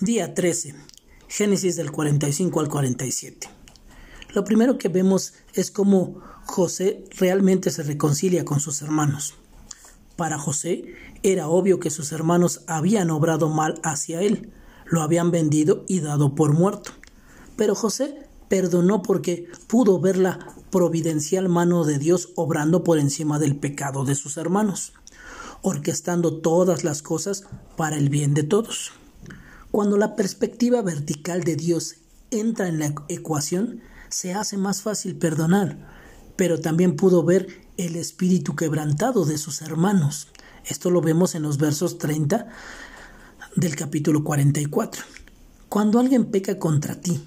Día 13. Génesis del 45 al 47. Lo primero que vemos es cómo José realmente se reconcilia con sus hermanos. Para José era obvio que sus hermanos habían obrado mal hacia él, lo habían vendido y dado por muerto. Pero José perdonó porque pudo ver la providencial mano de Dios obrando por encima del pecado de sus hermanos, orquestando todas las cosas para el bien de todos. Cuando la perspectiva vertical de Dios entra en la ecuación, se hace más fácil perdonar, pero también pudo ver el espíritu quebrantado de sus hermanos. Esto lo vemos en los versos 30 del capítulo 44. Cuando alguien peca contra ti,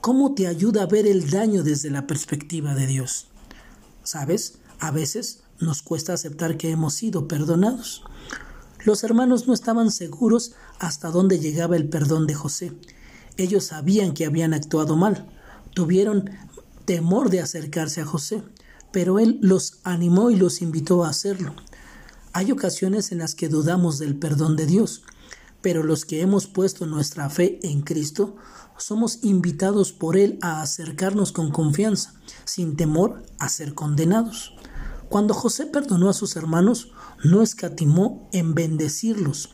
¿cómo te ayuda a ver el daño desde la perspectiva de Dios? ¿Sabes? A veces nos cuesta aceptar que hemos sido perdonados. Los hermanos no estaban seguros hasta dónde llegaba el perdón de José. Ellos sabían que habían actuado mal. Tuvieron temor de acercarse a José, pero él los animó y los invitó a hacerlo. Hay ocasiones en las que dudamos del perdón de Dios, pero los que hemos puesto nuestra fe en Cristo somos invitados por Él a acercarnos con confianza, sin temor a ser condenados. Cuando José perdonó a sus hermanos, no escatimó en bendecirlos.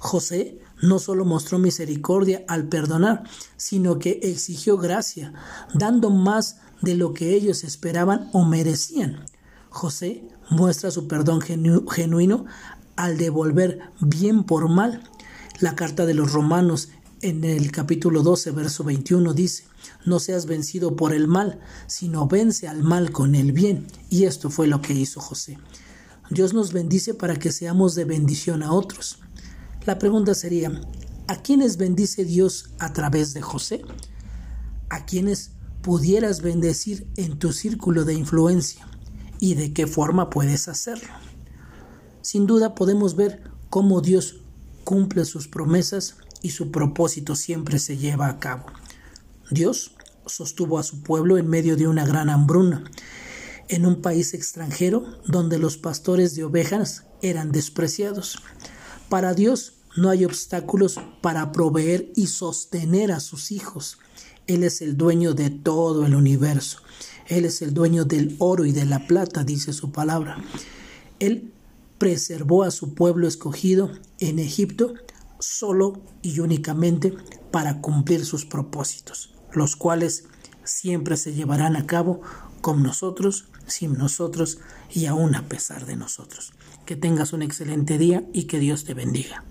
José no solo mostró misericordia al perdonar, sino que exigió gracia, dando más de lo que ellos esperaban o merecían. José muestra su perdón genuino al devolver bien por mal. La carta de los romanos en el capítulo 12, verso 21 dice, no seas vencido por el mal, sino vence al mal con el bien. Y esto fue lo que hizo José. Dios nos bendice para que seamos de bendición a otros. La pregunta sería, ¿a quiénes bendice Dios a través de José? ¿A quiénes pudieras bendecir en tu círculo de influencia? ¿Y de qué forma puedes hacerlo? Sin duda podemos ver cómo Dios cumple sus promesas y su propósito siempre se lleva a cabo. Dios sostuvo a su pueblo en medio de una gran hambruna, en un país extranjero donde los pastores de ovejas eran despreciados. Para Dios no hay obstáculos para proveer y sostener a sus hijos. Él es el dueño de todo el universo. Él es el dueño del oro y de la plata, dice su palabra. Él preservó a su pueblo escogido en Egipto solo y únicamente para cumplir sus propósitos, los cuales siempre se llevarán a cabo con nosotros, sin nosotros y aún a pesar de nosotros. Que tengas un excelente día y que Dios te bendiga.